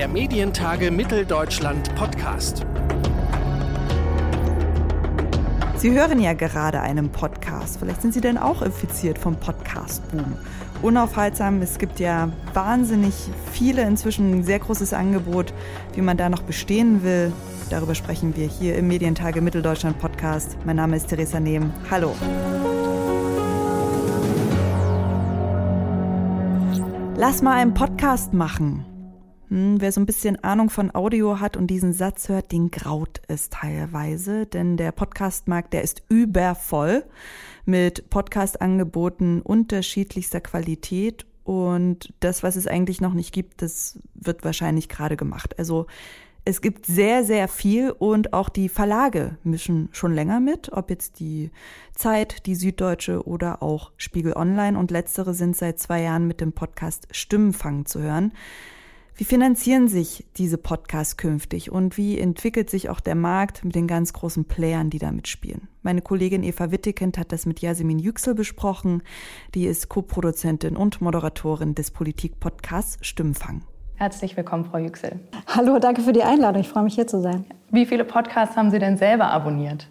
der Medientage Mitteldeutschland Podcast. Sie hören ja gerade einen Podcast. Vielleicht sind Sie denn auch infiziert vom Podcast-Boom. Unaufhaltsam, es gibt ja wahnsinnig viele, inzwischen ein sehr großes Angebot, wie man da noch bestehen will. Darüber sprechen wir hier im Medientage Mitteldeutschland Podcast. Mein Name ist Theresa Nehm. Hallo. Lass mal einen Podcast machen. Hm, wer so ein bisschen Ahnung von Audio hat und diesen Satz hört, den graut es teilweise, denn der Podcastmarkt, der ist übervoll mit Podcast-Angeboten unterschiedlichster Qualität und das, was es eigentlich noch nicht gibt, das wird wahrscheinlich gerade gemacht. Also es gibt sehr, sehr viel und auch die Verlage mischen schon länger mit, ob jetzt die Zeit, die Süddeutsche oder auch Spiegel Online und letztere sind seit zwei Jahren mit dem Podcast Stimmenfang zu hören. Wie finanzieren sich diese Podcasts künftig und wie entwickelt sich auch der Markt mit den ganz großen Playern, die da mitspielen? Meine Kollegin Eva Wittekind hat das mit Jasmin Yüksel besprochen. Die ist Co-Produzentin und Moderatorin des Politik-Podcasts Stimmfang. Herzlich willkommen, Frau Yüksel. Hallo, danke für die Einladung. Ich freue mich, hier zu sein. Wie viele Podcasts haben Sie denn selber abonniert?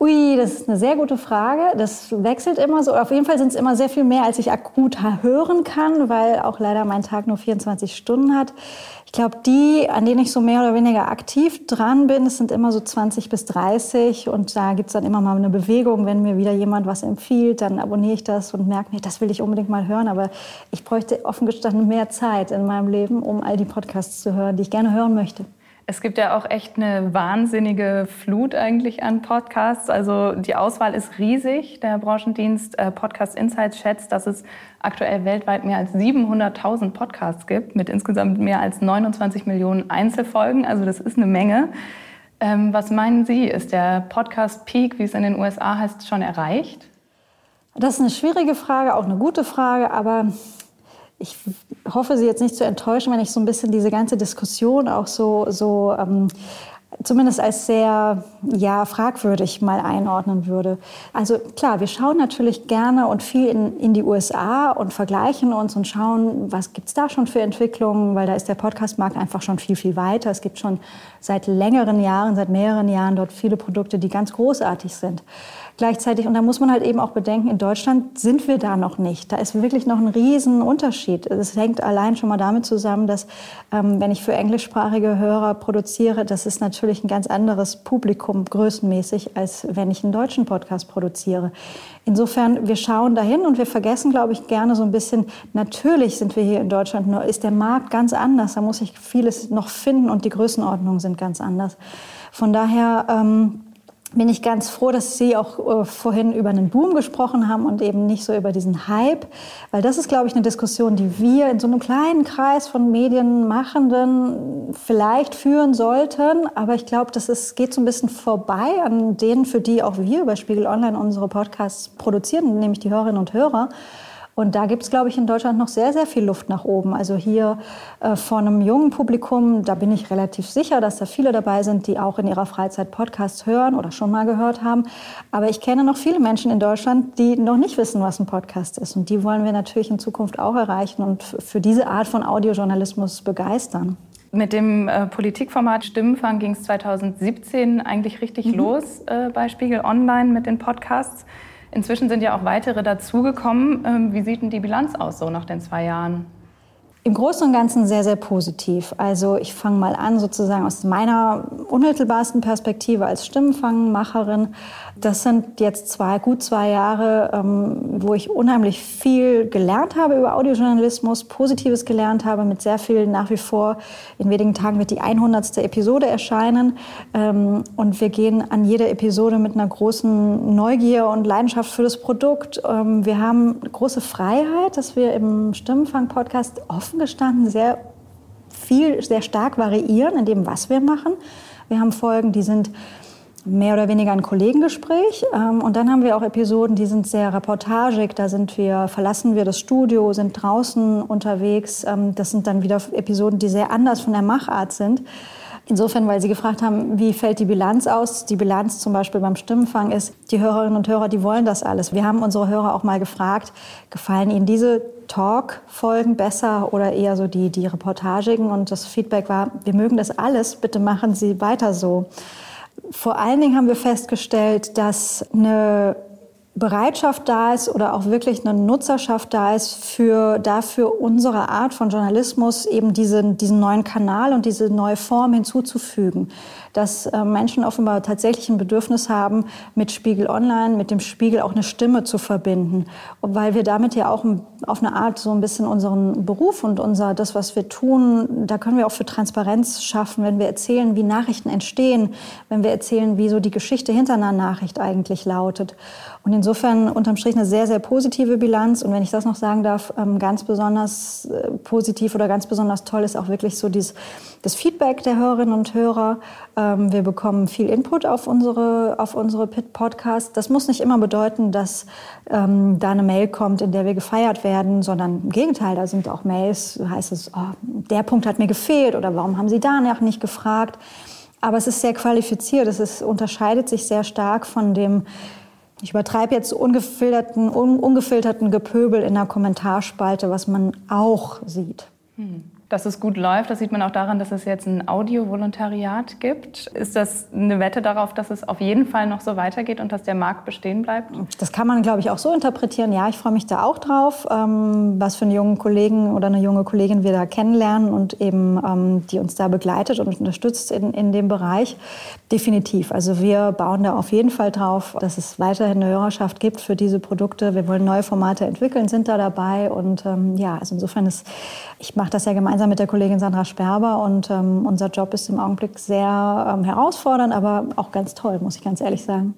Ui, das ist eine sehr gute Frage. Das wechselt immer so. Auf jeden Fall sind es immer sehr viel mehr, als ich akut hören kann, weil auch leider mein Tag nur 24 Stunden hat. Ich glaube, die, an denen ich so mehr oder weniger aktiv dran bin, das sind immer so 20 bis 30. Und da gibt es dann immer mal eine Bewegung. Wenn mir wieder jemand was empfiehlt, dann abonniere ich das und merke, nee, das will ich unbedingt mal hören. Aber ich bräuchte offen gestanden mehr Zeit in meinem Leben, um all die Podcasts zu hören, die ich gerne hören möchte. Es gibt ja auch echt eine wahnsinnige Flut eigentlich an Podcasts. Also die Auswahl ist riesig. Der Branchendienst äh, Podcast Insights schätzt, dass es aktuell weltweit mehr als 700.000 Podcasts gibt mit insgesamt mehr als 29 Millionen Einzelfolgen. Also das ist eine Menge. Ähm, was meinen Sie, ist der Podcast Peak, wie es in den USA heißt, schon erreicht? Das ist eine schwierige Frage, auch eine gute Frage, aber ich hoffe, Sie jetzt nicht zu enttäuschen, wenn ich so ein bisschen diese ganze Diskussion auch so, so ähm, zumindest als sehr ja, fragwürdig mal einordnen würde. Also klar, wir schauen natürlich gerne und viel in, in die USA und vergleichen uns und schauen, was gibt's da schon für Entwicklungen, weil da ist der Podcastmarkt einfach schon viel, viel weiter. Es gibt schon seit längeren Jahren, seit mehreren Jahren dort viele Produkte, die ganz großartig sind gleichzeitig, und da muss man halt eben auch bedenken, in Deutschland sind wir da noch nicht. Da ist wirklich noch ein riesen Unterschied. Es hängt allein schon mal damit zusammen, dass ähm, wenn ich für englischsprachige Hörer produziere, das ist natürlich ein ganz anderes Publikum größenmäßig, als wenn ich einen deutschen Podcast produziere. Insofern, wir schauen dahin und wir vergessen, glaube ich, gerne so ein bisschen, natürlich sind wir hier in Deutschland, nur ist der Markt ganz anders. Da muss ich vieles noch finden und die Größenordnungen sind ganz anders. Von daher, ähm, bin ich ganz froh, dass Sie auch äh, vorhin über einen Boom gesprochen haben und eben nicht so über diesen Hype, weil das ist, glaube ich, eine Diskussion, die wir in so einem kleinen Kreis von Medienmachenden vielleicht führen sollten. Aber ich glaube, das ist, geht so ein bisschen vorbei an denen, für die auch wir über Spiegel Online unsere Podcasts produzieren, nämlich die Hörerinnen und Hörer. Und da gibt es, glaube ich, in Deutschland noch sehr, sehr viel Luft nach oben. Also hier äh, vor einem jungen Publikum, da bin ich relativ sicher, dass da viele dabei sind, die auch in ihrer Freizeit Podcasts hören oder schon mal gehört haben. Aber ich kenne noch viele Menschen in Deutschland, die noch nicht wissen, was ein Podcast ist. Und die wollen wir natürlich in Zukunft auch erreichen und für diese Art von Audiojournalismus begeistern. Mit dem äh, Politikformat Stimmenfang ging es 2017 eigentlich richtig mhm. los äh, bei Spiegel Online mit den Podcasts. Inzwischen sind ja auch weitere dazugekommen. Ähm, wie sieht denn die Bilanz aus so nach den zwei Jahren? Im Großen und Ganzen sehr, sehr positiv. Also ich fange mal an sozusagen aus meiner unmittelbarsten Perspektive als Stimmenfangmacherin. Das sind jetzt zwei, gut zwei Jahre, ähm, wo ich unheimlich viel gelernt habe über Audiojournalismus, Positives gelernt habe, mit sehr viel nach wie vor. In wenigen Tagen wird die 100. Episode erscheinen. Ähm, und wir gehen an jede Episode mit einer großen Neugier und Leidenschaft für das Produkt. Ähm, wir haben große Freiheit, dass wir im Stimmenfang-Podcast offen gestanden sehr viel, sehr stark variieren in dem, was wir machen. Wir haben Folgen, die sind mehr oder weniger ein Kollegengespräch. Ähm, und dann haben wir auch Episoden, die sind sehr reportagig. Da sind wir, verlassen wir das Studio, sind draußen unterwegs. Ähm, das sind dann wieder Episoden, die sehr anders von der Machart sind. Insofern, weil Sie gefragt haben, wie fällt die Bilanz aus? Die Bilanz zum Beispiel beim Stimmenfang ist, die Hörerinnen und Hörer, die wollen das alles. Wir haben unsere Hörer auch mal gefragt, gefallen Ihnen diese Talk-Folgen besser oder eher so die, die Reportagigen? Und das Feedback war, wir mögen das alles, bitte machen Sie weiter so. Vor allen Dingen haben wir festgestellt, dass eine Bereitschaft da ist oder auch wirklich eine Nutzerschaft da ist für dafür unsere Art von Journalismus eben diesen, diesen neuen Kanal und diese neue Form hinzuzufügen dass äh, Menschen offenbar tatsächlich ein Bedürfnis haben, mit Spiegel Online, mit dem Spiegel auch eine Stimme zu verbinden. weil wir damit ja auch auf eine Art so ein bisschen unseren Beruf und unser, das, was wir tun, da können wir auch für Transparenz schaffen, wenn wir erzählen, wie Nachrichten entstehen, wenn wir erzählen, wie so die Geschichte hinter einer Nachricht eigentlich lautet. Und insofern unterm Strich eine sehr, sehr positive Bilanz. Und wenn ich das noch sagen darf, ähm, ganz besonders äh, positiv oder ganz besonders toll ist auch wirklich so dieses, das Feedback der Hörerinnen und Hörer. Ähm, wir bekommen viel Input auf unsere, auf unsere Podcasts. Das muss nicht immer bedeuten, dass ähm, da eine Mail kommt, in der wir gefeiert werden, sondern im Gegenteil, da sind auch Mails, heißt es, oh, der Punkt hat mir gefehlt oder warum haben Sie danach nicht gefragt? Aber es ist sehr qualifiziert, es ist, unterscheidet sich sehr stark von dem, ich übertreibe jetzt ungefilterten, un, ungefilterten Gepöbel in der Kommentarspalte, was man auch sieht. Hm dass es gut läuft. Das sieht man auch daran, dass es jetzt ein Audio-Volontariat gibt. Ist das eine Wette darauf, dass es auf jeden Fall noch so weitergeht und dass der Markt bestehen bleibt? Das kann man, glaube ich, auch so interpretieren. Ja, ich freue mich da auch drauf, ähm, was für einen jungen Kollegen oder eine junge Kollegin wir da kennenlernen und eben ähm, die uns da begleitet und unterstützt in, in dem Bereich. Definitiv. Also wir bauen da auf jeden Fall drauf, dass es weiterhin eine Hörerschaft gibt für diese Produkte. Wir wollen neue Formate entwickeln, sind da dabei und ähm, ja, also insofern ist, ich mache das ja gemeinsam gemeinsam mit der Kollegin Sandra Sperber. Und ähm, unser Job ist im Augenblick sehr ähm, herausfordernd, aber auch ganz toll, muss ich ganz ehrlich sagen.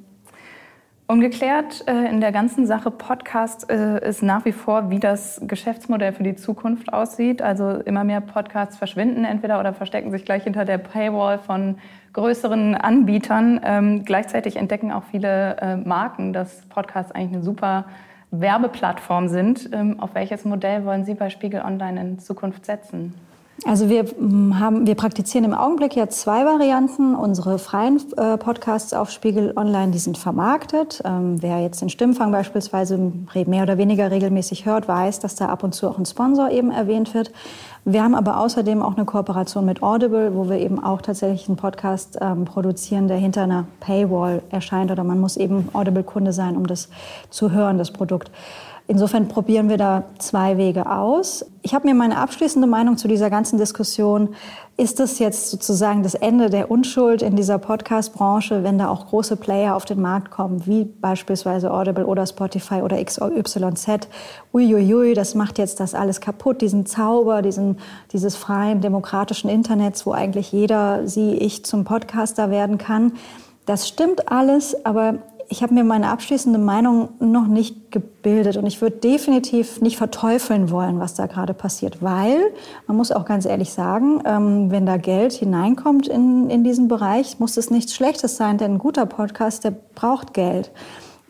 Ungeklärt äh, in der ganzen Sache Podcast äh, ist nach wie vor, wie das Geschäftsmodell für die Zukunft aussieht. Also immer mehr Podcasts verschwinden entweder oder verstecken sich gleich hinter der Paywall von größeren Anbietern. Ähm, gleichzeitig entdecken auch viele äh, Marken, dass Podcasts eigentlich eine super Werbeplattform sind. Ähm, auf welches Modell wollen Sie bei Spiegel Online in Zukunft setzen? Also wir mm, haben, wir praktizieren im Augenblick ja zwei Varianten. Unsere freien äh, Podcasts auf Spiegel Online, die sind vermarktet. Ähm, wer jetzt den Stimmfang beispielsweise mehr oder weniger regelmäßig hört, weiß, dass da ab und zu auch ein Sponsor eben erwähnt wird. Wir haben aber außerdem auch eine Kooperation mit Audible, wo wir eben auch tatsächlich einen Podcast ähm, produzieren, der hinter einer Paywall erscheint oder man muss eben Audible-Kunde sein, um das zu hören, das Produkt. Insofern probieren wir da zwei Wege aus. Ich habe mir meine abschließende Meinung zu dieser ganzen Diskussion, ist das jetzt sozusagen das Ende der Unschuld in dieser Podcast-Branche, wenn da auch große Player auf den Markt kommen, wie beispielsweise Audible oder Spotify oder XYZ? Uiuiui, das macht jetzt das alles kaputt, diesen Zauber, diesen, dieses freien, demokratischen Internets, wo eigentlich jeder, sie, ich zum Podcaster werden kann. Das stimmt alles, aber ich habe mir meine abschließende Meinung noch nicht gebildet und ich würde definitiv nicht verteufeln wollen, was da gerade passiert, weil man muss auch ganz ehrlich sagen, ähm, wenn da Geld hineinkommt in, in diesen Bereich, muss es nichts Schlechtes sein, denn ein guter Podcast, der braucht Geld.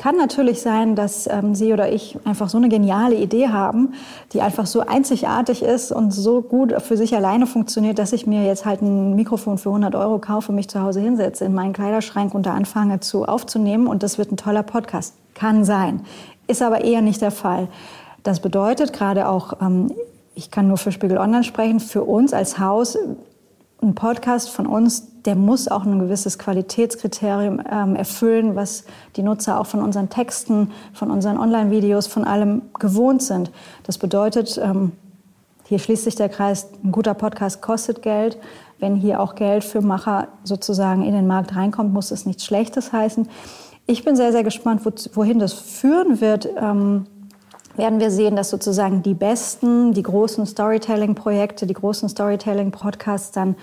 Kann natürlich sein, dass ähm, Sie oder ich einfach so eine geniale Idee haben, die einfach so einzigartig ist und so gut für sich alleine funktioniert, dass ich mir jetzt halt ein Mikrofon für 100 Euro kaufe, mich zu Hause hinsetze, in meinen Kleiderschrank und da anfange zu aufzunehmen und das wird ein toller Podcast. Kann sein. Ist aber eher nicht der Fall. Das bedeutet gerade auch, ähm, ich kann nur für Spiegel Online sprechen, für uns als Haus ein Podcast von uns, der muss auch ein gewisses Qualitätskriterium ähm, erfüllen, was die Nutzer auch von unseren Texten, von unseren Online-Videos, von allem gewohnt sind. Das bedeutet, ähm, hier schließt sich der Kreis, ein guter Podcast kostet Geld. Wenn hier auch Geld für Macher sozusagen in den Markt reinkommt, muss es nichts Schlechtes heißen. Ich bin sehr, sehr gespannt, wo, wohin das führen wird. Ähm, werden wir sehen, dass sozusagen die besten, die großen Storytelling-Projekte, die großen Storytelling-Podcasts dann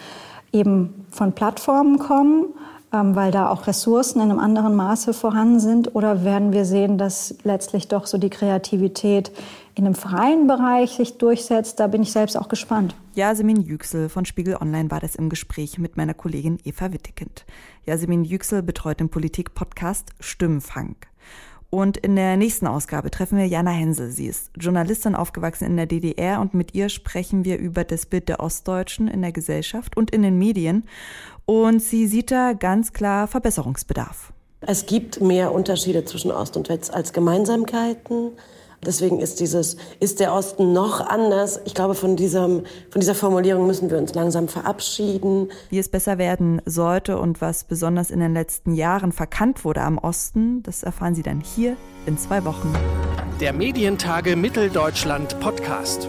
eben von Plattformen kommen, ähm, weil da auch Ressourcen in einem anderen Maße vorhanden sind? Oder werden wir sehen, dass letztlich doch so die Kreativität in einem freien Bereich sich durchsetzt? Da bin ich selbst auch gespannt. Yasemin Yüksel von Spiegel Online war das im Gespräch mit meiner Kollegin Eva Wittekind. Yasemin Yüksel betreut den Politik-Podcast Stimmenfang. Und in der nächsten Ausgabe treffen wir Jana Hensel. Sie ist Journalistin aufgewachsen in der DDR und mit ihr sprechen wir über das Bild der Ostdeutschen in der Gesellschaft und in den Medien. Und sie sieht da ganz klar Verbesserungsbedarf. Es gibt mehr Unterschiede zwischen Ost und West als Gemeinsamkeiten. Deswegen ist dieses, ist der Osten noch anders? Ich glaube, von, diesem, von dieser Formulierung müssen wir uns langsam verabschieden. Wie es besser werden sollte und was besonders in den letzten Jahren verkannt wurde am Osten, das erfahren Sie dann hier in zwei Wochen. Der Medientage Mitteldeutschland Podcast.